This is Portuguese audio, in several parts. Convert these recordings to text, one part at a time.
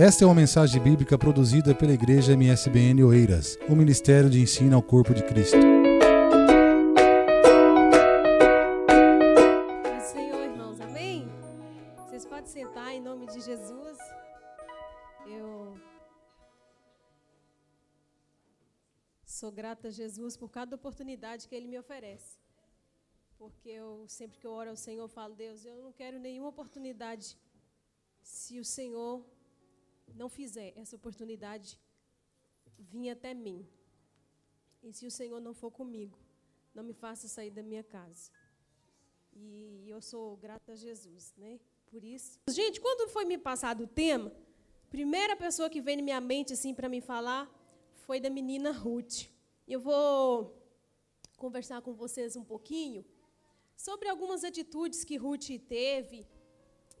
Esta é uma mensagem bíblica produzida pela Igreja MSBN Oeiras, o Ministério de Ensino ao Corpo de Cristo. Do Senhor, irmãos, amém? Vocês podem sentar em nome de Jesus. Eu sou grata a Jesus por cada oportunidade que Ele me oferece. Porque eu, sempre que eu oro ao Senhor, eu falo, Deus, eu não quero nenhuma oportunidade se o Senhor não fizer essa oportunidade vir até mim. E se o Senhor não for comigo, não me faça sair da minha casa. E eu sou grata a Jesus, né? Por isso. Gente, quando foi me passado o tema, primeira pessoa que veio na minha mente assim para me falar foi da menina Ruth. Eu vou conversar com vocês um pouquinho sobre algumas atitudes que Ruth teve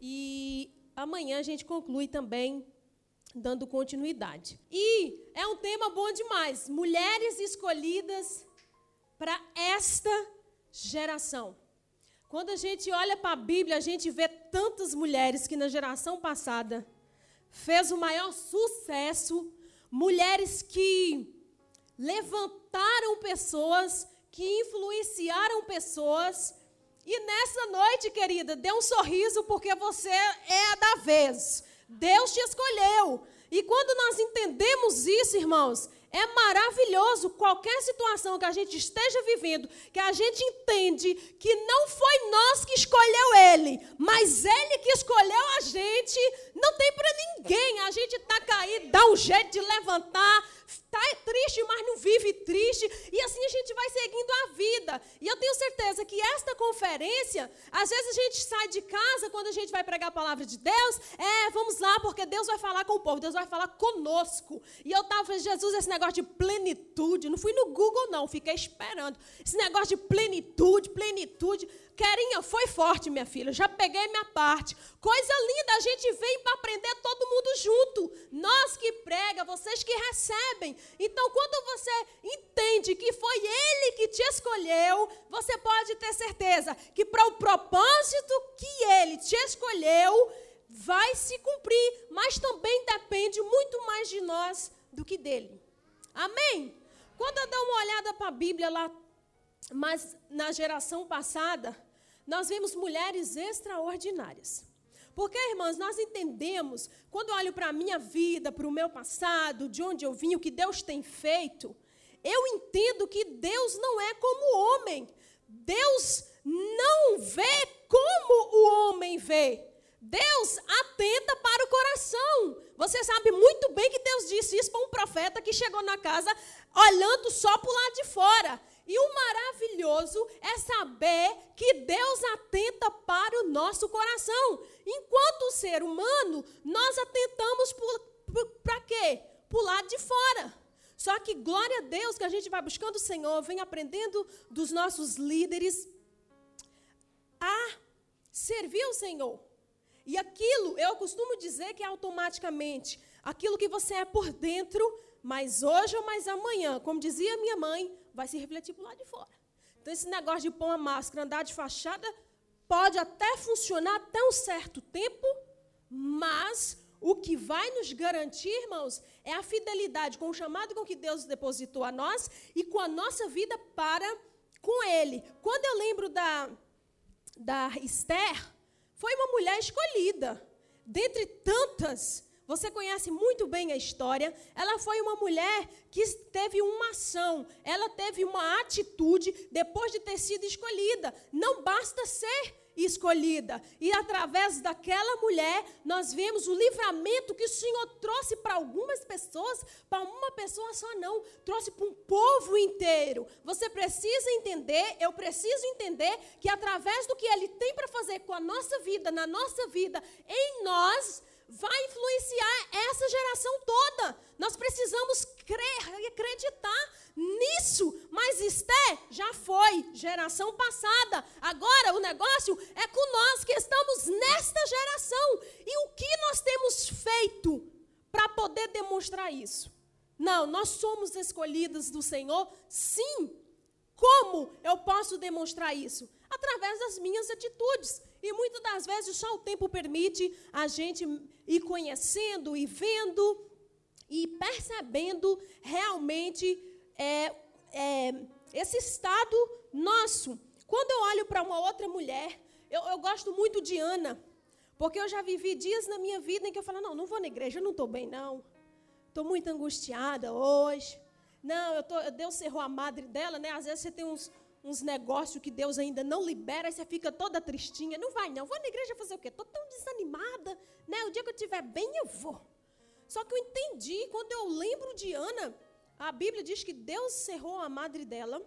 e amanhã a gente conclui também dando continuidade. E é um tema bom demais. Mulheres escolhidas para esta geração. Quando a gente olha para a Bíblia, a gente vê tantas mulheres que na geração passada fez o maior sucesso, mulheres que levantaram pessoas, que influenciaram pessoas. E nessa noite, querida, dê um sorriso porque você é da vez. Deus te escolheu. E quando nós entendemos isso, irmãos, é maravilhoso qualquer situação que a gente esteja vivendo, que a gente entende que não foi nós que escolheu ele, mas ele que escolheu a gente, não tem para ninguém. A gente está caído, dá um jeito de levantar, está triste, mas não vive triste, e assim a gente vai seguindo a vida. E eu tenho certeza que esta conferência, às vezes a gente sai de casa quando a gente vai pregar a palavra de Deus, é, vamos lá, porque Deus vai falar com o povo, Deus vai falar conosco. E eu estava, Jesus, esse negócio de plenitude, não fui no Google, não, fiquei esperando. Esse negócio de plenitude, plenitude. Querinha, foi forte, minha filha. Já peguei minha parte. Coisa linda, a gente vem para aprender todo mundo junto. Nós que prega, vocês que recebem. Então, quando você entende que foi Ele que te escolheu, você pode ter certeza que para o propósito que Ele te escolheu, vai se cumprir. Mas também depende muito mais de nós do que dele. Amém? Quando eu dou uma olhada para a Bíblia lá, mas na geração passada, nós vemos mulheres extraordinárias. Porque, irmãs, nós entendemos, quando eu olho para a minha vida, para o meu passado, de onde eu vim, o que Deus tem feito, eu entendo que Deus não é como o homem. Deus não vê como o homem vê. Deus atenta para o coração. Você sabe muito bem que Deus disse isso para um profeta que chegou na casa olhando só para o lado de fora. E o maravilhoso é saber que Deus atenta para o nosso coração. Enquanto ser humano, nós atentamos para quê? Para o lado de fora. Só que glória a Deus que a gente vai buscando o Senhor, vem aprendendo dos nossos líderes a servir o Senhor. E aquilo, eu costumo dizer que é automaticamente aquilo que você é por dentro, mas hoje ou mais amanhã, como dizia minha mãe, vai se refletir o lado de fora. Então, esse negócio de pôr uma máscara, andar de fachada, pode até funcionar até um certo tempo, mas o que vai nos garantir, irmãos, é a fidelidade com o chamado com que Deus depositou a nós e com a nossa vida para com Ele. Quando eu lembro da, da Esther, foi uma mulher escolhida. Dentre tantas você conhece muito bem a história. Ela foi uma mulher que teve uma ação, ela teve uma atitude depois de ter sido escolhida. Não basta ser escolhida. E através daquela mulher, nós vemos o livramento que o Senhor trouxe para algumas pessoas, para uma pessoa só não, trouxe para um povo inteiro. Você precisa entender, eu preciso entender que através do que ele tem para fazer com a nossa vida, na nossa vida, em nós, vai influenciar essa geração toda. Nós precisamos crer e acreditar foi, geração passada. Agora o negócio é com nós que estamos nesta geração. E o que nós temos feito para poder demonstrar isso? Não, nós somos escolhidos do Senhor, sim. Como eu posso demonstrar isso? Através das minhas atitudes. E muitas das vezes só o tempo permite a gente e conhecendo e vendo e percebendo realmente é, é, esse estado nosso. Quando eu olho para uma outra mulher, eu, eu, gosto muito de Ana, porque eu já vivi dias na minha vida em que eu falo, não, não vou na igreja, eu não estou bem, não. Estou muito angustiada hoje. Não, eu tô, Deus cerrou a madre dela, né? Às vezes você tem uns, uns negócios que Deus ainda não libera, aí você fica toda tristinha. Não vai, não. Vou na igreja fazer o quê? Estou tão desanimada, né? O dia que eu estiver bem, eu vou. Só que eu entendi, quando eu lembro de Ana, a Bíblia diz que Deus cerrou a madre dela,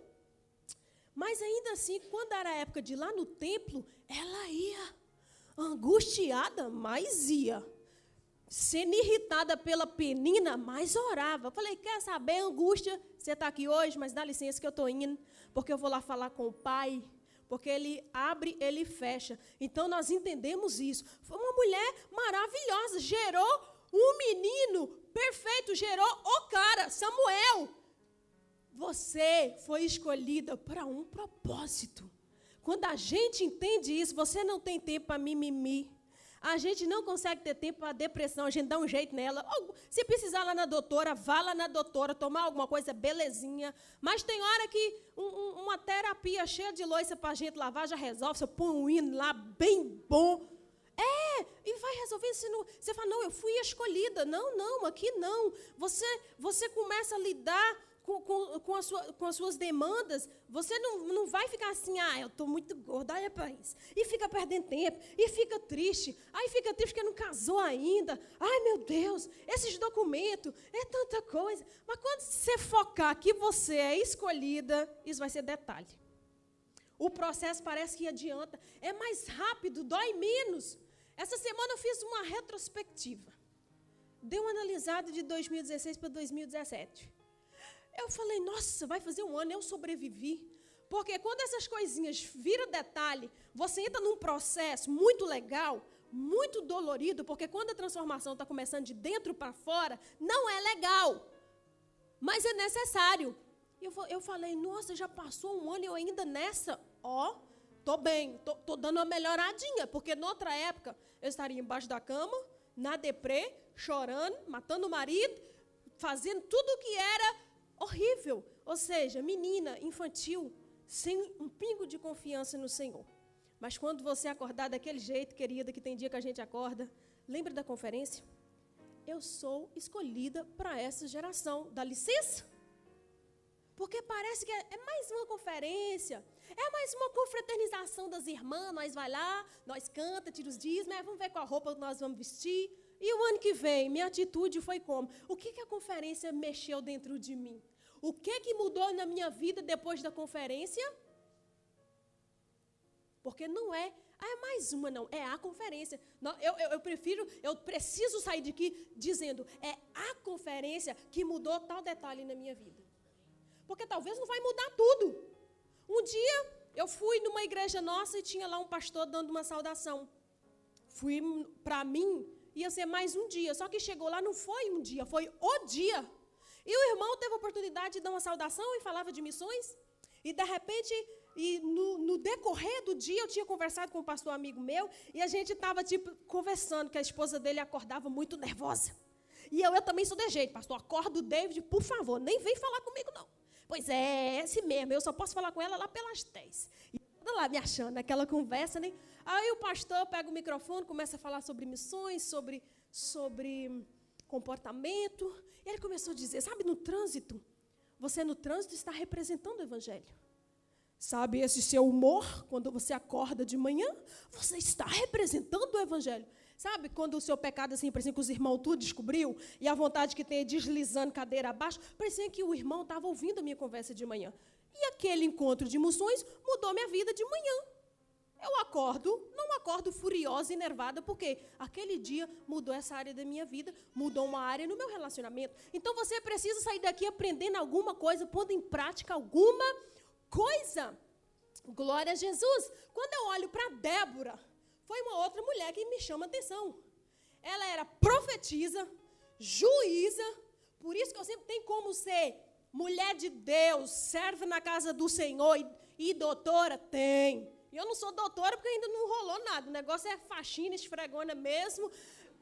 mas ainda assim, quando era a época de ir lá no templo, ela ia angustiada, mas ia. Sendo irritada pela penina, mas orava. Eu falei, quer saber, angústia? Você está aqui hoje, mas dá licença que eu estou indo, porque eu vou lá falar com o pai, porque ele abre, ele fecha. Então nós entendemos isso. Foi uma mulher maravilhosa, gerou um menino perfeito gerou o cara, Samuel. Você foi escolhida para um propósito. Quando a gente entende isso, você não tem tempo para mimimi. A gente não consegue ter tempo para depressão, a gente dá um jeito nela. Se precisar lá na doutora, vá lá na doutora, tomar alguma coisa, belezinha. Mas tem hora que um, um, uma terapia cheia de loiça para a gente lavar já resolve. Você põe um hino lá bem bom. É, e vai resolver. Você, não, você fala, não, eu fui escolhida. Não, não, aqui não. Você, você começa a lidar com, com, com, sua, com, as suas demandas, você não, não vai ficar assim, ah, eu estou muito gorda, olha para isso. E fica perdendo tempo, e fica triste. Aí fica triste porque não casou ainda. Ai, meu Deus, esses documentos, é tanta coisa. Mas quando você focar que você é escolhida, isso vai ser detalhe. O processo parece que adianta, é mais rápido, dói menos. Essa semana eu fiz uma retrospectiva. Deu uma analisada de 2016 para 2017. Eu falei, nossa, vai fazer um ano, eu sobrevivi. Porque quando essas coisinhas viram detalhe, você entra num processo muito legal, muito dolorido, porque quando a transformação está começando de dentro para fora, não é legal. Mas é necessário. Eu, eu falei, nossa, já passou um ano e eu ainda nessa, ó, tô bem, tô, tô dando uma melhoradinha, porque noutra época eu estaria embaixo da cama, na deprê, chorando, matando o marido, fazendo tudo que era horrível. Ou seja, menina, infantil, sem um pingo de confiança no Senhor. Mas quando você acordar daquele jeito, querida, que tem dia que a gente acorda, lembra da conferência? Eu sou escolhida para essa geração. Dá licença? Porque parece que é, é mais uma conferência, é mais uma confraternização das irmãs. Nós vai lá, nós canta, tira os dias, mas vamos ver qual roupa nós vamos vestir. E o ano que vem, minha atitude foi como? O que, que a conferência mexeu dentro de mim? O que, que mudou na minha vida depois da conferência? Porque não é, ah, é mais uma, não, é a conferência. Eu, eu, eu prefiro, eu preciso sair de aqui dizendo, é a conferência que mudou tal detalhe na minha vida. Porque talvez não vai mudar tudo. Um dia eu fui numa igreja nossa e tinha lá um pastor dando uma saudação. Fui para mim, ia ser mais um dia. Só que chegou lá, não foi um dia, foi o dia. E o irmão teve a oportunidade de dar uma saudação e falava de missões. E de repente, e no, no, decorrer do dia, eu tinha conversado com um pastor amigo meu, e a gente estava tipo, conversando, que a esposa dele acordava muito nervosa. E eu, eu também sou de jeito, pastor. Acorda o David, por favor, nem vem falar comigo, não. Pois é, é esse mesmo. Eu só posso falar com ela lá pelas 10. E toda lá me achando, aquela conversa, né? Aí o pastor pega o microfone, começa a falar sobre missões, sobre, sobre comportamento. E ele começou a dizer: sabe, no trânsito, você no trânsito está representando o evangelho. Sabe, esse seu humor, quando você acorda de manhã, você está representando o evangelho. Sabe quando o seu pecado, assim, parecia que os irmãos tudo descobriu, e a vontade que tem é deslizando cadeira abaixo, parecia que o irmão estava ouvindo a minha conversa de manhã. E aquele encontro de emoções mudou minha vida de manhã. Eu acordo, não acordo furiosa e nervada, porque aquele dia mudou essa área da minha vida, mudou uma área no meu relacionamento. Então você precisa sair daqui aprendendo alguma coisa, pondo em prática alguma coisa. Glória a Jesus. Quando eu olho para Débora, foi uma outra mulher que me chama atenção. Ela era profetisa, juíza, por isso que eu sempre tenho como ser mulher de Deus, serve na casa do Senhor e, e doutora? Tem. E eu não sou doutora porque ainda não rolou nada. O negócio é faxina, esfregona mesmo.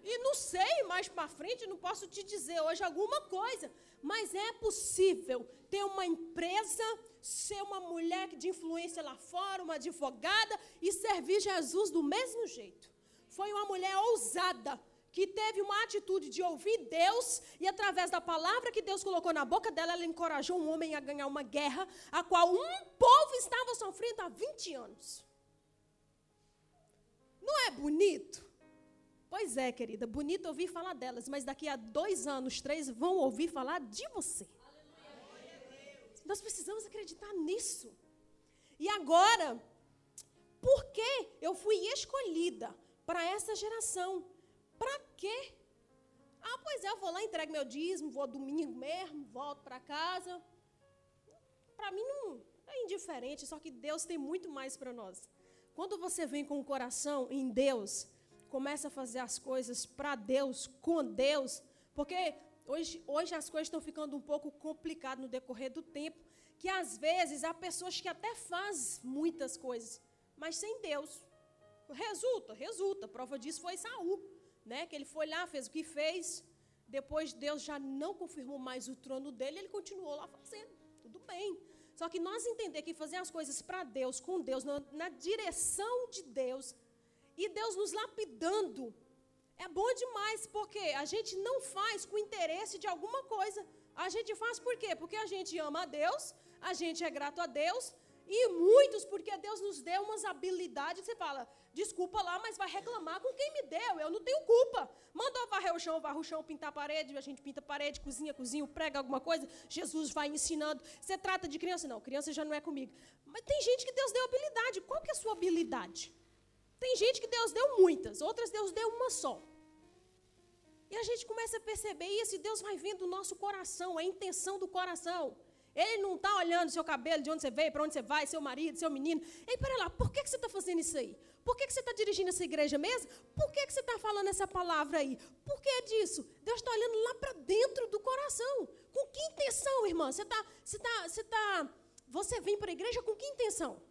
E não sei mais para frente, não posso te dizer hoje alguma coisa, mas é possível ter uma empresa, ser uma mulher de influência lá fora, uma advogada e servir Jesus do mesmo jeito. Foi uma mulher ousada, que teve uma atitude de ouvir Deus e através da palavra que Deus colocou na boca dela, ela encorajou um homem a ganhar uma guerra, a qual um povo estava sofrendo há 20 anos. Não é bonito? Pois é, querida, bonito ouvir falar delas, mas daqui a dois anos, três, vão ouvir falar de você. Nós precisamos acreditar nisso. E agora, por que eu fui escolhida para essa geração? Para quê? Ah, pois é, eu vou lá, entrego meu dízimo, vou domingo mesmo, volto para casa. Para mim não é indiferente, só que Deus tem muito mais para nós. Quando você vem com o coração em Deus, começa a fazer as coisas para Deus, com Deus, porque hoje, hoje as coisas estão ficando um pouco complicadas no decorrer do tempo, que às vezes há pessoas que até fazem muitas coisas, mas sem Deus. Resulta, resulta. Prova disso foi Saul, né? Que ele foi lá, fez o que fez. Depois Deus já não confirmou mais o trono dele, ele continuou lá fazendo. Tudo bem. Só que nós entender que fazer as coisas para Deus, com Deus, na, na direção de Deus, e Deus nos lapidando. É bom demais, porque a gente não faz com interesse de alguma coisa. A gente faz por quê? Porque a gente ama a Deus, a gente é grato a Deus, e muitos porque Deus nos deu umas habilidades. Você fala, desculpa lá, mas vai reclamar com quem me deu, eu não tenho culpa. Mandou varrer o chão, varre o chão, pintar a parede, a gente pinta a parede, cozinha, cozinha, prega alguma coisa. Jesus vai ensinando. Você trata de criança? Não, criança já não é comigo. Mas tem gente que Deus deu habilidade. Qual que é a sua habilidade? Tem gente que Deus deu muitas, outras Deus deu uma só. E a gente começa a perceber isso e Deus vai vendo o nosso coração, a intenção do coração. Ele não está olhando seu cabelo, de onde você veio, para onde você vai, seu marido, seu menino. Ei, pera lá, por que, que você está fazendo isso aí? Por que, que você está dirigindo essa igreja mesmo? Por que, que você está falando essa palavra aí? Por que disso? Deus está olhando lá para dentro do coração. Com que intenção, irmã? Você está. Você, tá, você, tá, você vem para a igreja com que intenção?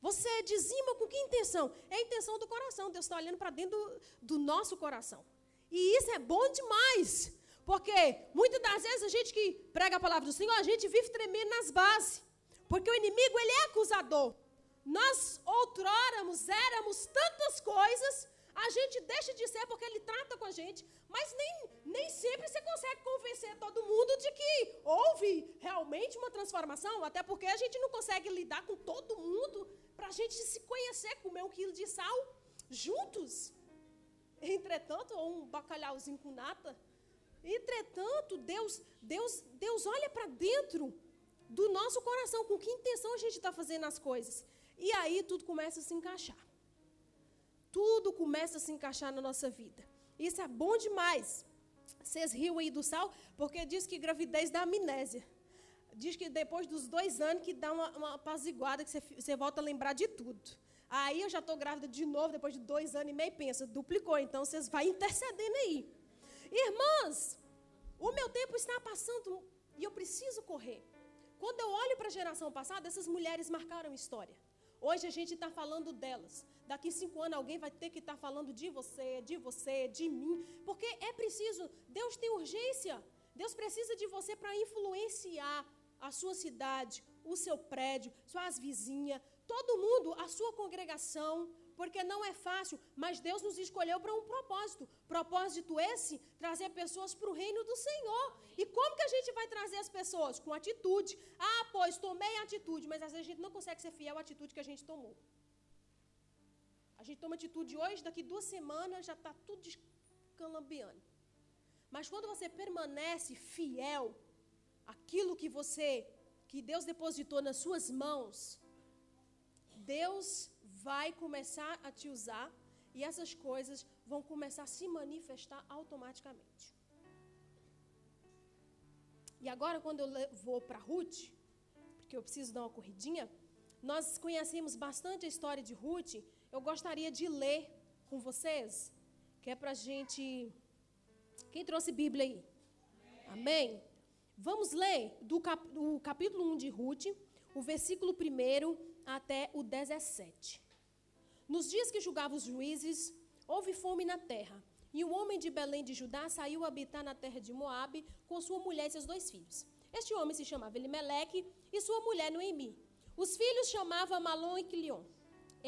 Você dizima com que intenção? É a intenção do coração. Deus está olhando para dentro do, do, nosso coração. E isso é bom demais. Porque muitas das vezes a gente que prega a palavra do Senhor, a gente vive tremendo nas bases. Porque o inimigo, ele é acusador. Nós outroramos, éramos tantas coisas, a gente deixa de ser porque ele trata com a gente, mas nem, nem sempre você consegue convencer todo mundo de que houve realmente uma transformação, até porque a gente não consegue lidar com todo mundo para a gente se conhecer, comer um quilo de sal juntos. Entretanto, ou um bacalhauzinho com nata. Entretanto, Deus, Deus, Deus olha para dentro do nosso coração, com que intenção a gente está fazendo as coisas. E aí tudo começa a se encaixar. Tudo começa a se encaixar na nossa vida. Isso é bom demais. Vocês riam aí do sal, porque diz que gravidez dá amnésia diz que depois dos dois anos que dá uma, uma apaziguada, que você, volta a lembrar de tudo. Aí eu já estou grávida de novo, depois de dois anos e meio, pensa, duplicou, então vocês vão intercedendo aí. Irmãs, o meu tempo está passando e eu preciso correr. Quando eu olho para a geração passada, essas mulheres marcaram história. Hoje a gente está falando delas. Daqui cinco anos alguém vai ter que estar tá falando de você, de você, de mim. Porque é preciso, Deus tem urgência. Deus precisa de você para influenciar a sua cidade, o seu prédio, suas vizinhas, todo mundo, a sua congregação, porque não é fácil, mas Deus nos escolheu para um propósito. Propósito esse, trazer pessoas para o reino do Senhor. E como que a gente vai trazer as pessoas? Com atitude. Ah, pois tomei atitude, mas às vezes a gente não consegue ser fiel à atitude que a gente tomou. A gente toma atitude hoje, daqui duas semanas já está tudo descalambiando. Mas quando você permanece fiel aquilo que você, que Deus depositou nas suas mãos, Deus vai começar a te usar e essas coisas vão começar a se manifestar automaticamente. E agora, quando eu vou para Ruth, porque eu preciso dar uma corridinha, nós conhecemos bastante a história de Ruth. Eu gostaria de ler com vocês, que é para a gente. Quem trouxe Bíblia aí? Amém? Vamos ler do, cap, do capítulo 1 de Ruth, o versículo 1 até o 17. Nos dias que julgava os juízes, houve fome na terra, E um homem de Belém de Judá saiu habitar na terra de Moabe com sua mulher e seus dois filhos. Este homem se chamava Elimeleque e sua mulher Noemi. Os filhos chamavam Malom e Quilion,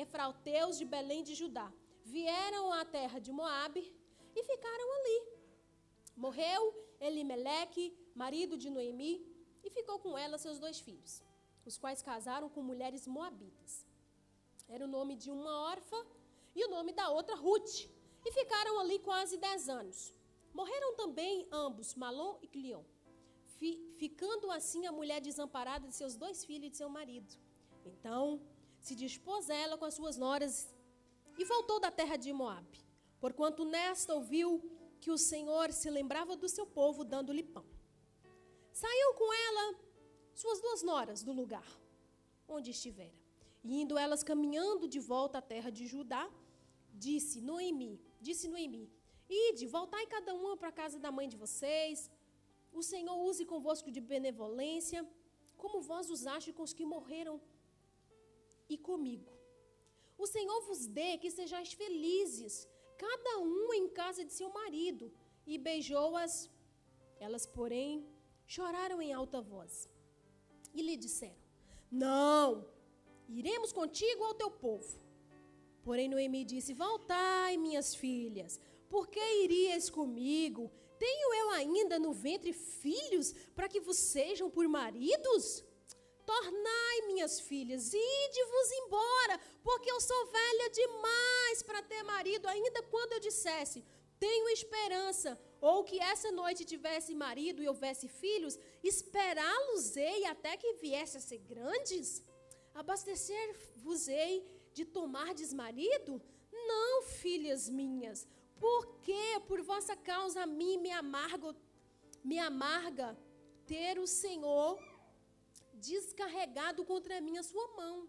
efrauteus de Belém de Judá. Vieram à terra de Moabe e ficaram ali. Morreu Elimeleque, marido de Noemi, e ficou com ela seus dois filhos, os quais casaram com mulheres moabitas. Era o nome de uma órfã e o nome da outra Ruth, e ficaram ali quase dez anos. Morreram também ambos, Malom e Clion, fi, ficando assim a mulher desamparada de seus dois filhos e de seu marido. Então se dispôs ela com as suas noras e voltou da terra de Moabe, porquanto nesta ouviu que o Senhor se lembrava do seu povo, dando-lhe pão. Saiu com ela suas duas noras do lugar onde estivera. E indo elas caminhando de volta à terra de Judá, disse Noemi, disse Noemi, ide, voltai cada uma para a casa da mãe de vocês. O Senhor use convosco de benevolência, como vós usaste com os que morreram e comigo. O Senhor vos dê que sejais felizes, cada um em casa de seu marido. E beijou-as. Elas, porém, choraram em alta voz. E lhe disseram: Não, iremos contigo ao teu povo. Porém, Noemi disse: Voltai, minhas filhas, por que irias comigo? Tenho eu ainda no ventre filhos para que vos sejam por maridos? Tornai, minhas filhas, ide-vos embora, porque eu sou velha demais para ter marido, ainda quando eu dissesse, tenho esperança, ou que essa noite tivesse marido e houvesse filhos, esperá-los-ei até que viesse a ser grandes? Abastecer-vos-ei de tomardes marido? Não, filhas minhas, porque por vossa causa a mim me amarga, me amarga ter o Senhor descarregado contra mim a sua mão.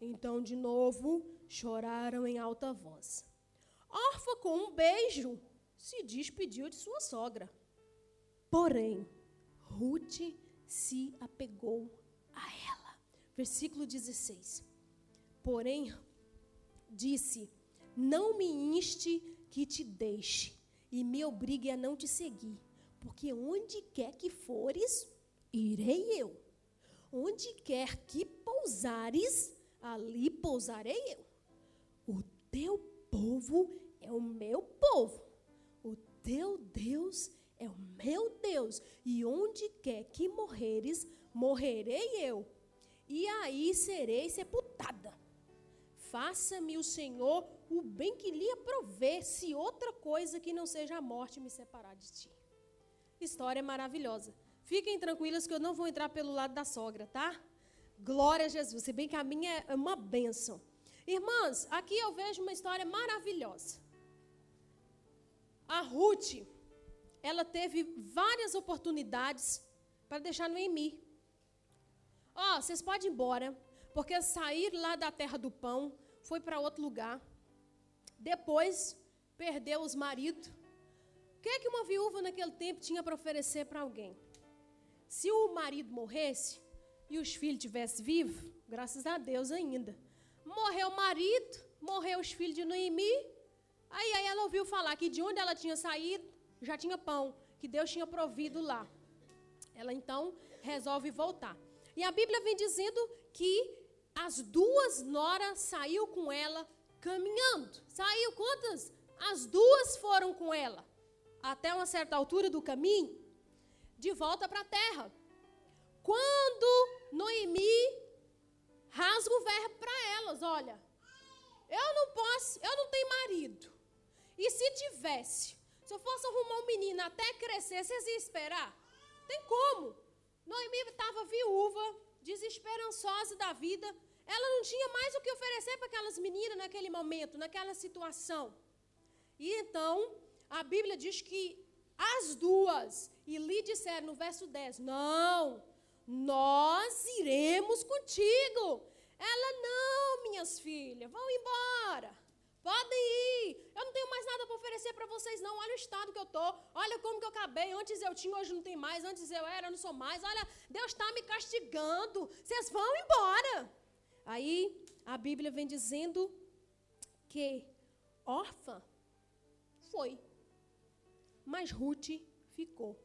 Então, de novo, choraram em alta voz. Orfa, com um beijo, se despediu de sua sogra. Porém, Ruth se apegou a ela. Versículo 16. Porém, disse: Não me inste que te deixe e me obrigue a não te seguir, porque onde quer que fores, irei eu. Onde quer que pousares, ali pousarei eu. O teu povo é o meu povo. O teu Deus é o meu Deus. E onde quer que morreres, morrerei eu. E aí serei sepultada. Faça-me o Senhor o bem que lhe aprover, se outra coisa que não seja a morte me separar de ti. História maravilhosa. Fiquem tranquilas que eu não vou entrar pelo lado da sogra, tá? Glória a Jesus. Se bem que a minha é uma bênção. Irmãs, aqui eu vejo uma história maravilhosa. A Ruth, ela teve várias oportunidades para deixar Noemi. Ó, oh, vocês podem ir embora, porque sair lá da terra do pão foi para outro lugar. Depois, perdeu os maridos. O que, é que uma viúva naquele tempo tinha para oferecer para alguém? Se o marido morresse e os filhos tivessem vivos, graças a Deus ainda. Morreu o marido, morreu os filhos de Noemi. Aí, aí ela ouviu falar que de onde ela tinha saído, já tinha pão, que Deus tinha provido lá. Ela então resolve voltar. E a Bíblia vem dizendo que as duas noras saiu com ela caminhando. Saiu quantas? As duas foram com ela. Até uma certa altura do caminho, de volta para a terra. Quando Noemi rasga o verbo para elas, olha, eu não posso, eu não tenho marido. E se tivesse, se eu fosse arrumar um menino até crescer, vocês iam esperar? Tem como? Noemi estava viúva, desesperançosa da vida. Ela não tinha mais o que oferecer para aquelas meninas naquele momento, naquela situação. E então, a Bíblia diz que as duas, e lhe disseram no verso 10: Não, nós iremos contigo. Ela, não, minhas filhas, vão embora. Podem ir. Eu não tenho mais nada para oferecer para vocês, não. Olha o estado que eu estou. Olha como que eu acabei. Antes eu tinha, hoje não tem mais. Antes eu era, não sou mais. Olha, Deus está me castigando. Vocês vão embora. Aí a Bíblia vem dizendo que órfã foi mas Ruth ficou.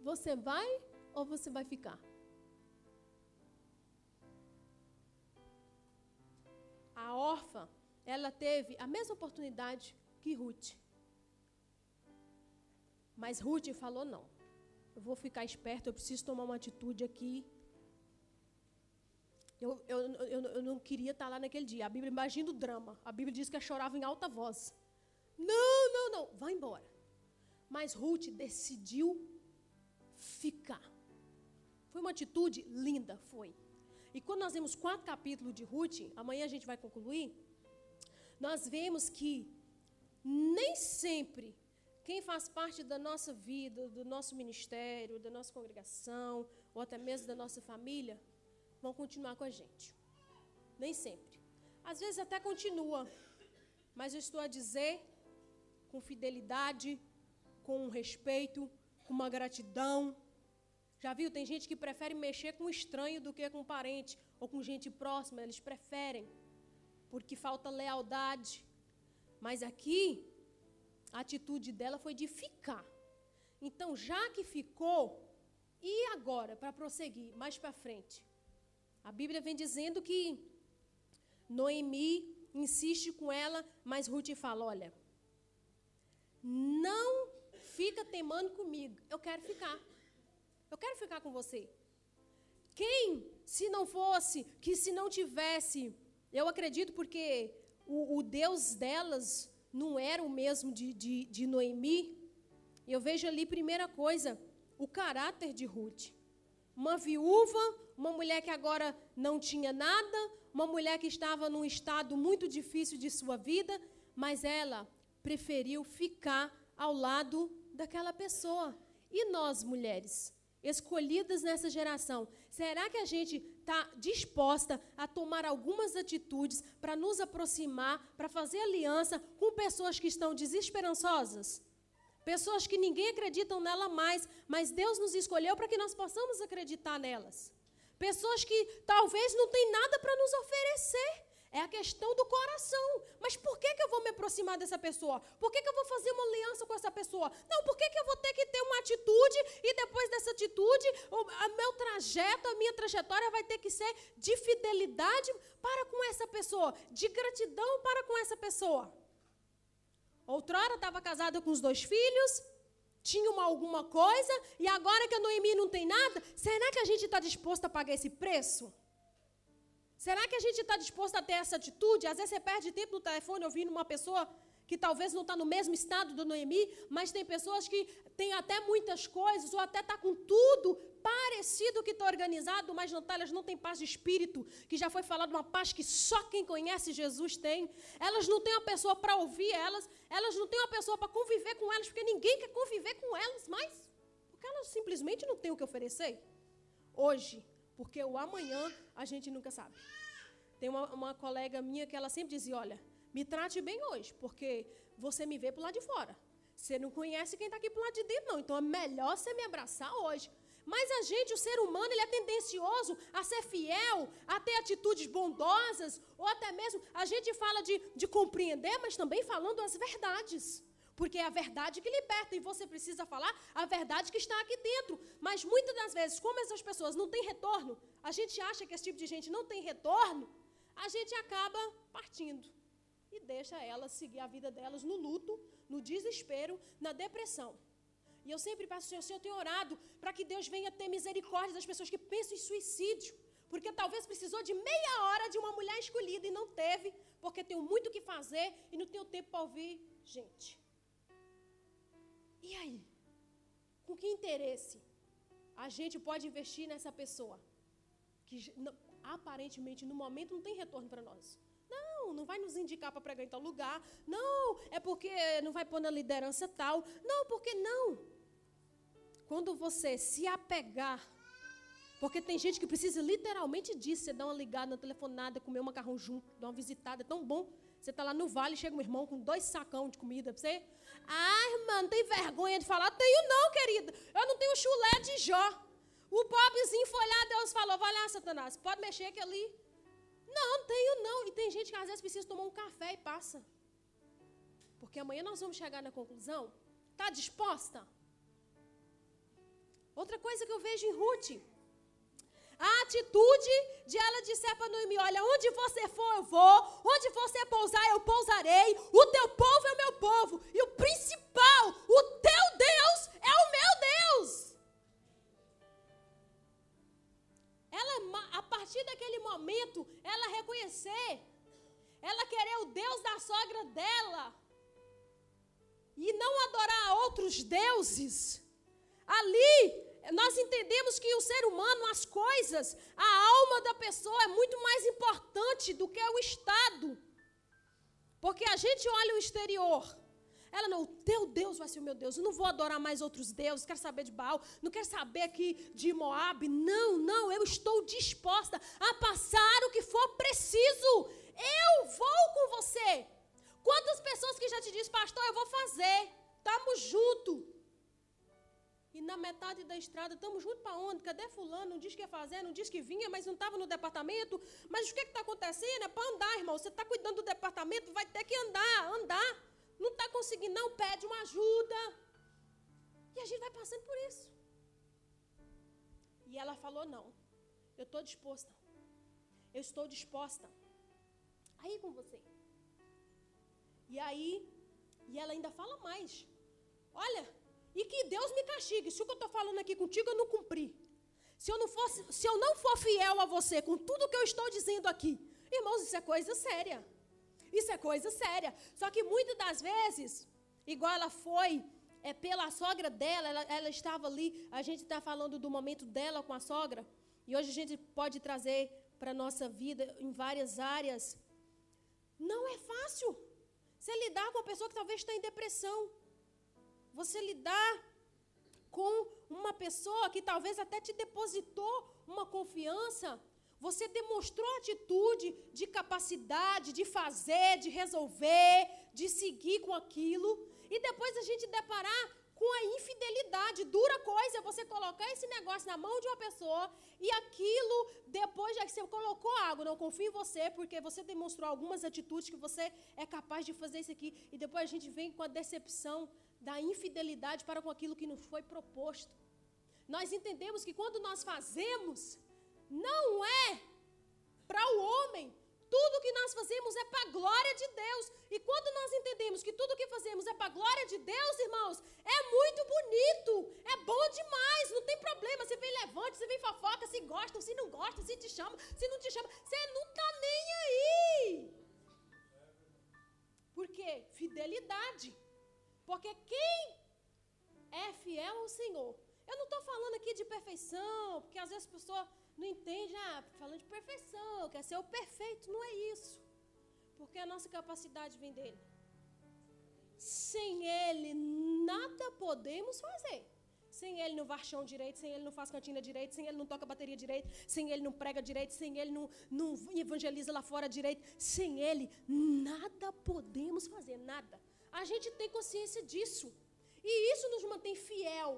Você vai ou você vai ficar? A órfã, ela teve a mesma oportunidade que Ruth. Mas Ruth falou: não, eu vou ficar esperto, eu preciso tomar uma atitude aqui. Eu, eu, eu, eu não queria estar lá naquele dia. A Bíblia imagina o drama. A Bíblia diz que ela chorava em alta voz. Não, não, não, vai embora. Mas Ruth decidiu ficar. Foi uma atitude linda, foi. E quando nós vemos quatro capítulos de Ruth, amanhã a gente vai concluir, nós vemos que nem sempre quem faz parte da nossa vida, do nosso ministério, da nossa congregação, ou até mesmo da nossa família, vão continuar com a gente. Nem sempre. Às vezes até continua, mas eu estou a dizer com fidelidade, com respeito, com uma gratidão. Já viu? Tem gente que prefere mexer com estranho do que com parente ou com gente próxima, eles preferem, porque falta lealdade. Mas aqui a atitude dela foi de ficar. Então, já que ficou, e agora para prosseguir mais para frente? A Bíblia vem dizendo que Noemi insiste com ela, mas Ruth fala: olha, não fica temando comigo, eu quero ficar. Eu quero ficar com você. Quem, se não fosse, que se não tivesse, eu acredito porque o, o Deus delas não era o mesmo de, de, de Noemi. Eu vejo ali, primeira coisa, o caráter de Ruth. Uma viúva, uma mulher que agora não tinha nada, uma mulher que estava num estado muito difícil de sua vida, mas ela preferiu ficar ao lado daquela pessoa. E nós, mulheres, escolhidas nessa geração, será que a gente está disposta a tomar algumas atitudes para nos aproximar, para fazer aliança com pessoas que estão desesperançosas? Pessoas que ninguém acredita nela mais, mas Deus nos escolheu para que nós possamos acreditar nelas. Pessoas que talvez não têm nada para nos oferecer. É a questão do coração. Mas por que, que eu vou me aproximar dessa pessoa? Por que, que eu vou fazer uma aliança com essa pessoa? Não, por que, que eu vou ter que ter uma atitude e depois dessa atitude, o meu trajeto, a minha trajetória vai ter que ser de fidelidade para com essa pessoa, de gratidão para com essa pessoa. Outrora estava casada com os dois filhos, tinha uma, alguma coisa, e agora que a Noemi não tem nada, será que a gente está disposto a pagar esse preço? Será que a gente está disposto a ter essa atitude? Às vezes você perde tempo no telefone ouvindo uma pessoa que talvez não está no mesmo estado do Noemi, mas tem pessoas que têm até muitas coisas, ou até está com tudo parecido que está organizado, mas não tá, elas não têm paz de espírito, que já foi falado uma paz que só quem conhece Jesus tem. Elas não têm uma pessoa para ouvir elas, elas não têm uma pessoa para conviver com elas, porque ninguém quer conviver com elas mais, porque elas simplesmente não têm o que oferecer. Hoje, porque o amanhã a gente nunca sabe. Tem uma, uma colega minha que ela sempre dizia: Olha, me trate bem hoje, porque você me vê para lado de fora. Você não conhece quem está aqui para lado de dentro, não. Então é melhor você me abraçar hoje. Mas a gente, o ser humano, ele é tendencioso a ser fiel, a ter atitudes bondosas, ou até mesmo a gente fala de, de compreender, mas também falando as verdades. Porque é a verdade que liberta e você precisa falar a verdade que está aqui dentro. Mas muitas das vezes, como essas pessoas não têm retorno, a gente acha que esse tipo de gente não tem retorno, a gente acaba partindo e deixa elas seguir a vida delas no luto, no desespero, na depressão. E eu sempre peço, Senhor, Senhor, eu tenho orado para que Deus venha ter misericórdia das pessoas que pensam em suicídio. Porque talvez precisou de meia hora de uma mulher escolhida e não teve, porque tem muito o que fazer e não tem tempo para ouvir gente. E aí? Com que interesse a gente pode investir nessa pessoa que aparentemente no momento não tem retorno para nós? Não, não vai nos indicar para pregar em tal lugar. Não, é porque não vai pôr na liderança tal. Não, porque não. Quando você se apegar, porque tem gente que precisa literalmente disso, você dá uma ligada, uma telefonada, comer um macarrão junto, dar uma visitada, é tão bom. Você está lá no vale, chega um irmão com dois sacão de comida para você. Ah, irmã, não tem vergonha de falar? Tenho não, querida. Eu não tenho chulé de Jó. O pobrezinho foi lá, Deus falou, vai lá, Satanás, pode mexer que ali. Não, tenho não. E tem gente que às vezes precisa tomar um café e passa. Porque amanhã nós vamos chegar na conclusão Está disposta? Outra coisa que eu vejo em Ruth. A atitude de ela disser para Noemi: Olha, onde você for, eu vou. Onde você pousar, eu pousarei. O teu povo é o meu povo. E o principal, o teu Deus é o meu Deus. Ela, a partir daquele momento, ela reconhecer, ela querer o Deus da sogra dela e não adorar outros deuses. Ali nós entendemos que o ser humano, as coisas, a alma da pessoa é muito mais importante do que o Estado. Porque a gente olha o exterior. Ela não, o teu Deus vai ser o meu Deus. Eu não vou adorar mais outros deuses. Quero saber de Baal. Não quero saber aqui de Moab. Não, não. Eu estou disposta a passar o que for preciso. Eu vou com você. Quantas pessoas que já te dizem, pastor, eu vou fazer. Estamos juntos. E na metade da estrada, estamos juntos para onde? Cadê fulano? Não diz que ia fazer, não diz que vinha, mas não estava no departamento. Mas o que está acontecendo? É para andar, irmão. Você está cuidando do departamento, vai ter que andar, andar. Não está conseguindo, não, pede uma ajuda. E a gente vai passando por isso. E ela falou: não, eu estou disposta. Eu estou disposta. Aí com você. E aí, e ela ainda fala mais. Olha, e que Deus me castigue. Se o que eu estou falando aqui contigo eu não cumprir. Se eu não, fosse, se eu não for fiel a você com tudo que eu estou dizendo aqui. Irmãos, isso é coisa séria. Isso é coisa séria. Só que muitas das vezes, igual ela foi é, pela sogra dela, ela, ela estava ali, a gente está falando do momento dela com a sogra, e hoje a gente pode trazer para a nossa vida em várias áreas. Não é fácil. Você lidar com uma pessoa que talvez está em depressão você lidar com uma pessoa que talvez até te depositou uma confiança, você demonstrou atitude de capacidade de fazer, de resolver, de seguir com aquilo, e depois a gente deparar com a infidelidade, dura coisa você colocar esse negócio na mão de uma pessoa e aquilo, depois já que você colocou água, não confio em você, porque você demonstrou algumas atitudes que você é capaz de fazer isso aqui, e depois a gente vem com a decepção da infidelidade para com aquilo que nos foi proposto. Nós entendemos que quando nós fazemos, não é para o homem, tudo que nós fazemos é para a glória de Deus. E quando nós entendemos que tudo que fazemos é para a glória de Deus, irmãos, é muito bonito, é bom demais, não tem problema. Você vem levante, você vem fofoca, se gosta, se não gosta, se te chama, se não te chama, você não está nem aí. Por quê? Fidelidade. Porque quem é fiel ao Senhor. Eu não estou falando aqui de perfeição, porque às vezes a pessoa não entende, ah, falando de perfeição, quer ser o perfeito. Não é isso. Porque a nossa capacidade vem dele. Sem ele, nada podemos fazer. Sem ele não vai chão direito, sem ele não faz cantina direito, sem ele não toca bateria direito, sem ele não prega direito, sem ele não, não evangeliza lá fora direito. Sem ele, nada podemos fazer, nada. A gente tem consciência disso. E isso nos mantém fiel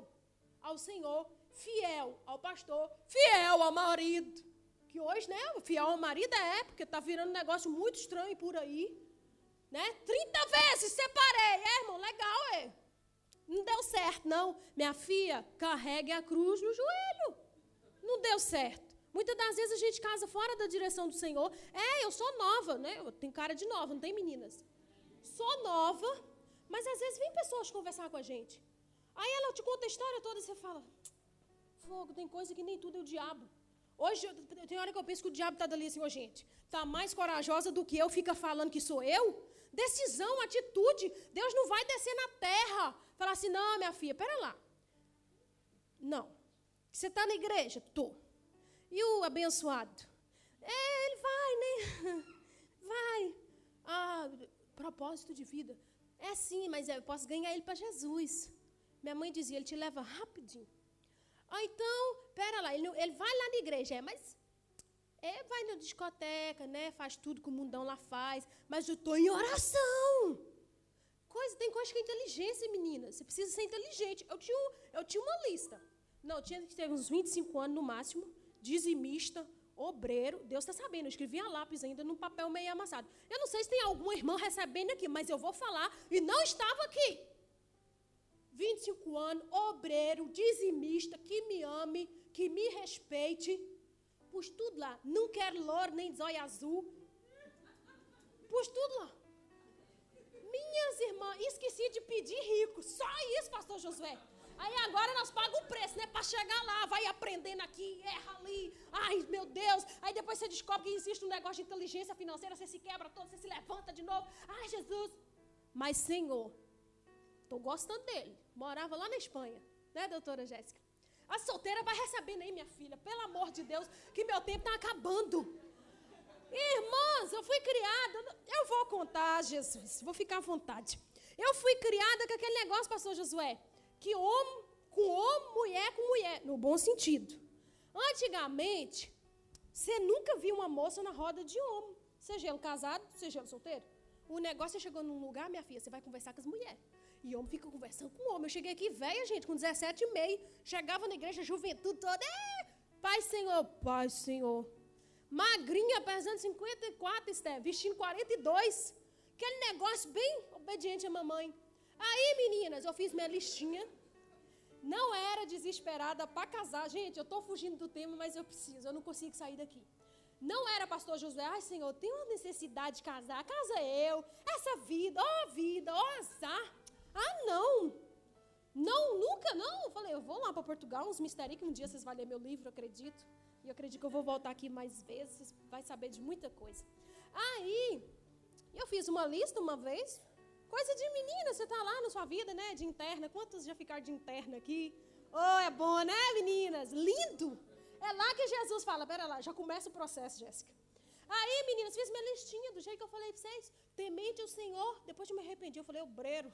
ao Senhor, fiel ao pastor, fiel ao marido. Que hoje, né, fiel ao marido é, porque tá virando um negócio muito estranho por aí. Né? 30 vezes separei. É, irmão, legal, é. Não deu certo, não. Minha filha, carregue a cruz no joelho. Não deu certo. Muitas das vezes a gente casa fora da direção do Senhor. É, eu sou nova, né? Eu tenho cara de nova, não tem meninas. Sou nova, mas às vezes vem pessoas conversar com a gente. Aí ela te conta a história toda e você fala: Fogo, tem coisa que nem tudo é o diabo. Hoje, tem hora que eu penso que o diabo está dali assim, ô gente, está mais corajosa do que eu, fica falando que sou eu. Decisão, atitude. Deus não vai descer na terra. Falar assim, não, minha filha, pera lá. Não. Você está na igreja? Tô. E o abençoado? É, ele vai, né? Vai. Ah, propósito de vida. É sim, mas eu posso ganhar ele para Jesus. Minha mãe dizia, ele te leva rapidinho. Ah, então, pera lá, ele, ele vai lá na igreja, é, mas é, vai na discoteca, né? Faz tudo que o mundão lá faz, mas eu estou em oração. Coisa, tem coisa que é inteligência, menina. Você precisa ser inteligente. Eu tinha, eu tinha uma lista. Não, eu tinha que ter uns 25 anos no máximo, dizimista, obreiro, Deus está sabendo, eu escrevi a lápis ainda num papel meio amassado. Eu não sei se tem alguma irmã recebendo aqui, mas eu vou falar, e não estava aqui. 25 anos, obreiro, dizimista, que me ame, que me respeite. Pus tudo lá. Não quero louro nem zóio azul. Pus tudo lá. Minhas irmãs, esqueci de pedir rico. Só isso, pastor Josué. Aí agora nós pagamos o preço, né? Para chegar lá, vai aprendendo aqui, erra ali. Ai, meu Deus. Aí depois você descobre que existe um negócio de inteligência financeira, você se quebra todo, você se levanta de novo. Ai, Jesus. Mas, Senhor, estou gostando dele. Morava lá na Espanha, né, doutora Jéssica? A solteira vai receber nem minha filha. Pelo amor de Deus, que meu tempo está acabando. Irmãs, eu fui criada. Eu vou contar, Jesus, vou ficar à vontade. Eu fui criada com aquele negócio, pastor Josué que homem com homem, mulher com mulher, no bom sentido. Antigamente, você nunca viu uma moça na roda de homem, seja ele casado, seja ele solteiro. O negócio é chegou num lugar, minha filha, você vai conversar com as mulheres. E homem fica conversando com homem. Eu cheguei aqui velha, gente, com 17 e meio. Chegava na igreja, juventude toda. É, Pai Senhor, Pai Senhor. Magrinha, pesando 54, Esther, vestindo 42. Aquele negócio bem obediente à mamãe. Aí, meninas, eu fiz minha listinha. Não era desesperada para casar. Gente, eu estou fugindo do tema, mas eu preciso, eu não consigo sair daqui. Não era pastor Josué, ai Senhor, tem uma necessidade de casar, casa eu, essa vida, ó vida, ó azar. Ah, não. Não, nunca não. Eu falei, eu vou lá para Portugal, uns mistérios que um dia vocês vão ler meu livro, eu acredito. E eu acredito que eu vou voltar aqui mais vezes, vai saber de muita coisa. Aí, eu fiz uma lista uma vez, Coisa de menina, você está lá na sua vida, né? De interna. Quantos já ficaram de interna aqui? Oh, é bom, né, meninas? Lindo! É lá que Jesus fala, pera lá, já começa o processo, Jéssica. Aí, meninas, fiz minha listinha do jeito que eu falei para vocês. Temente o Senhor. Depois de me arrependi, eu falei, obreiro,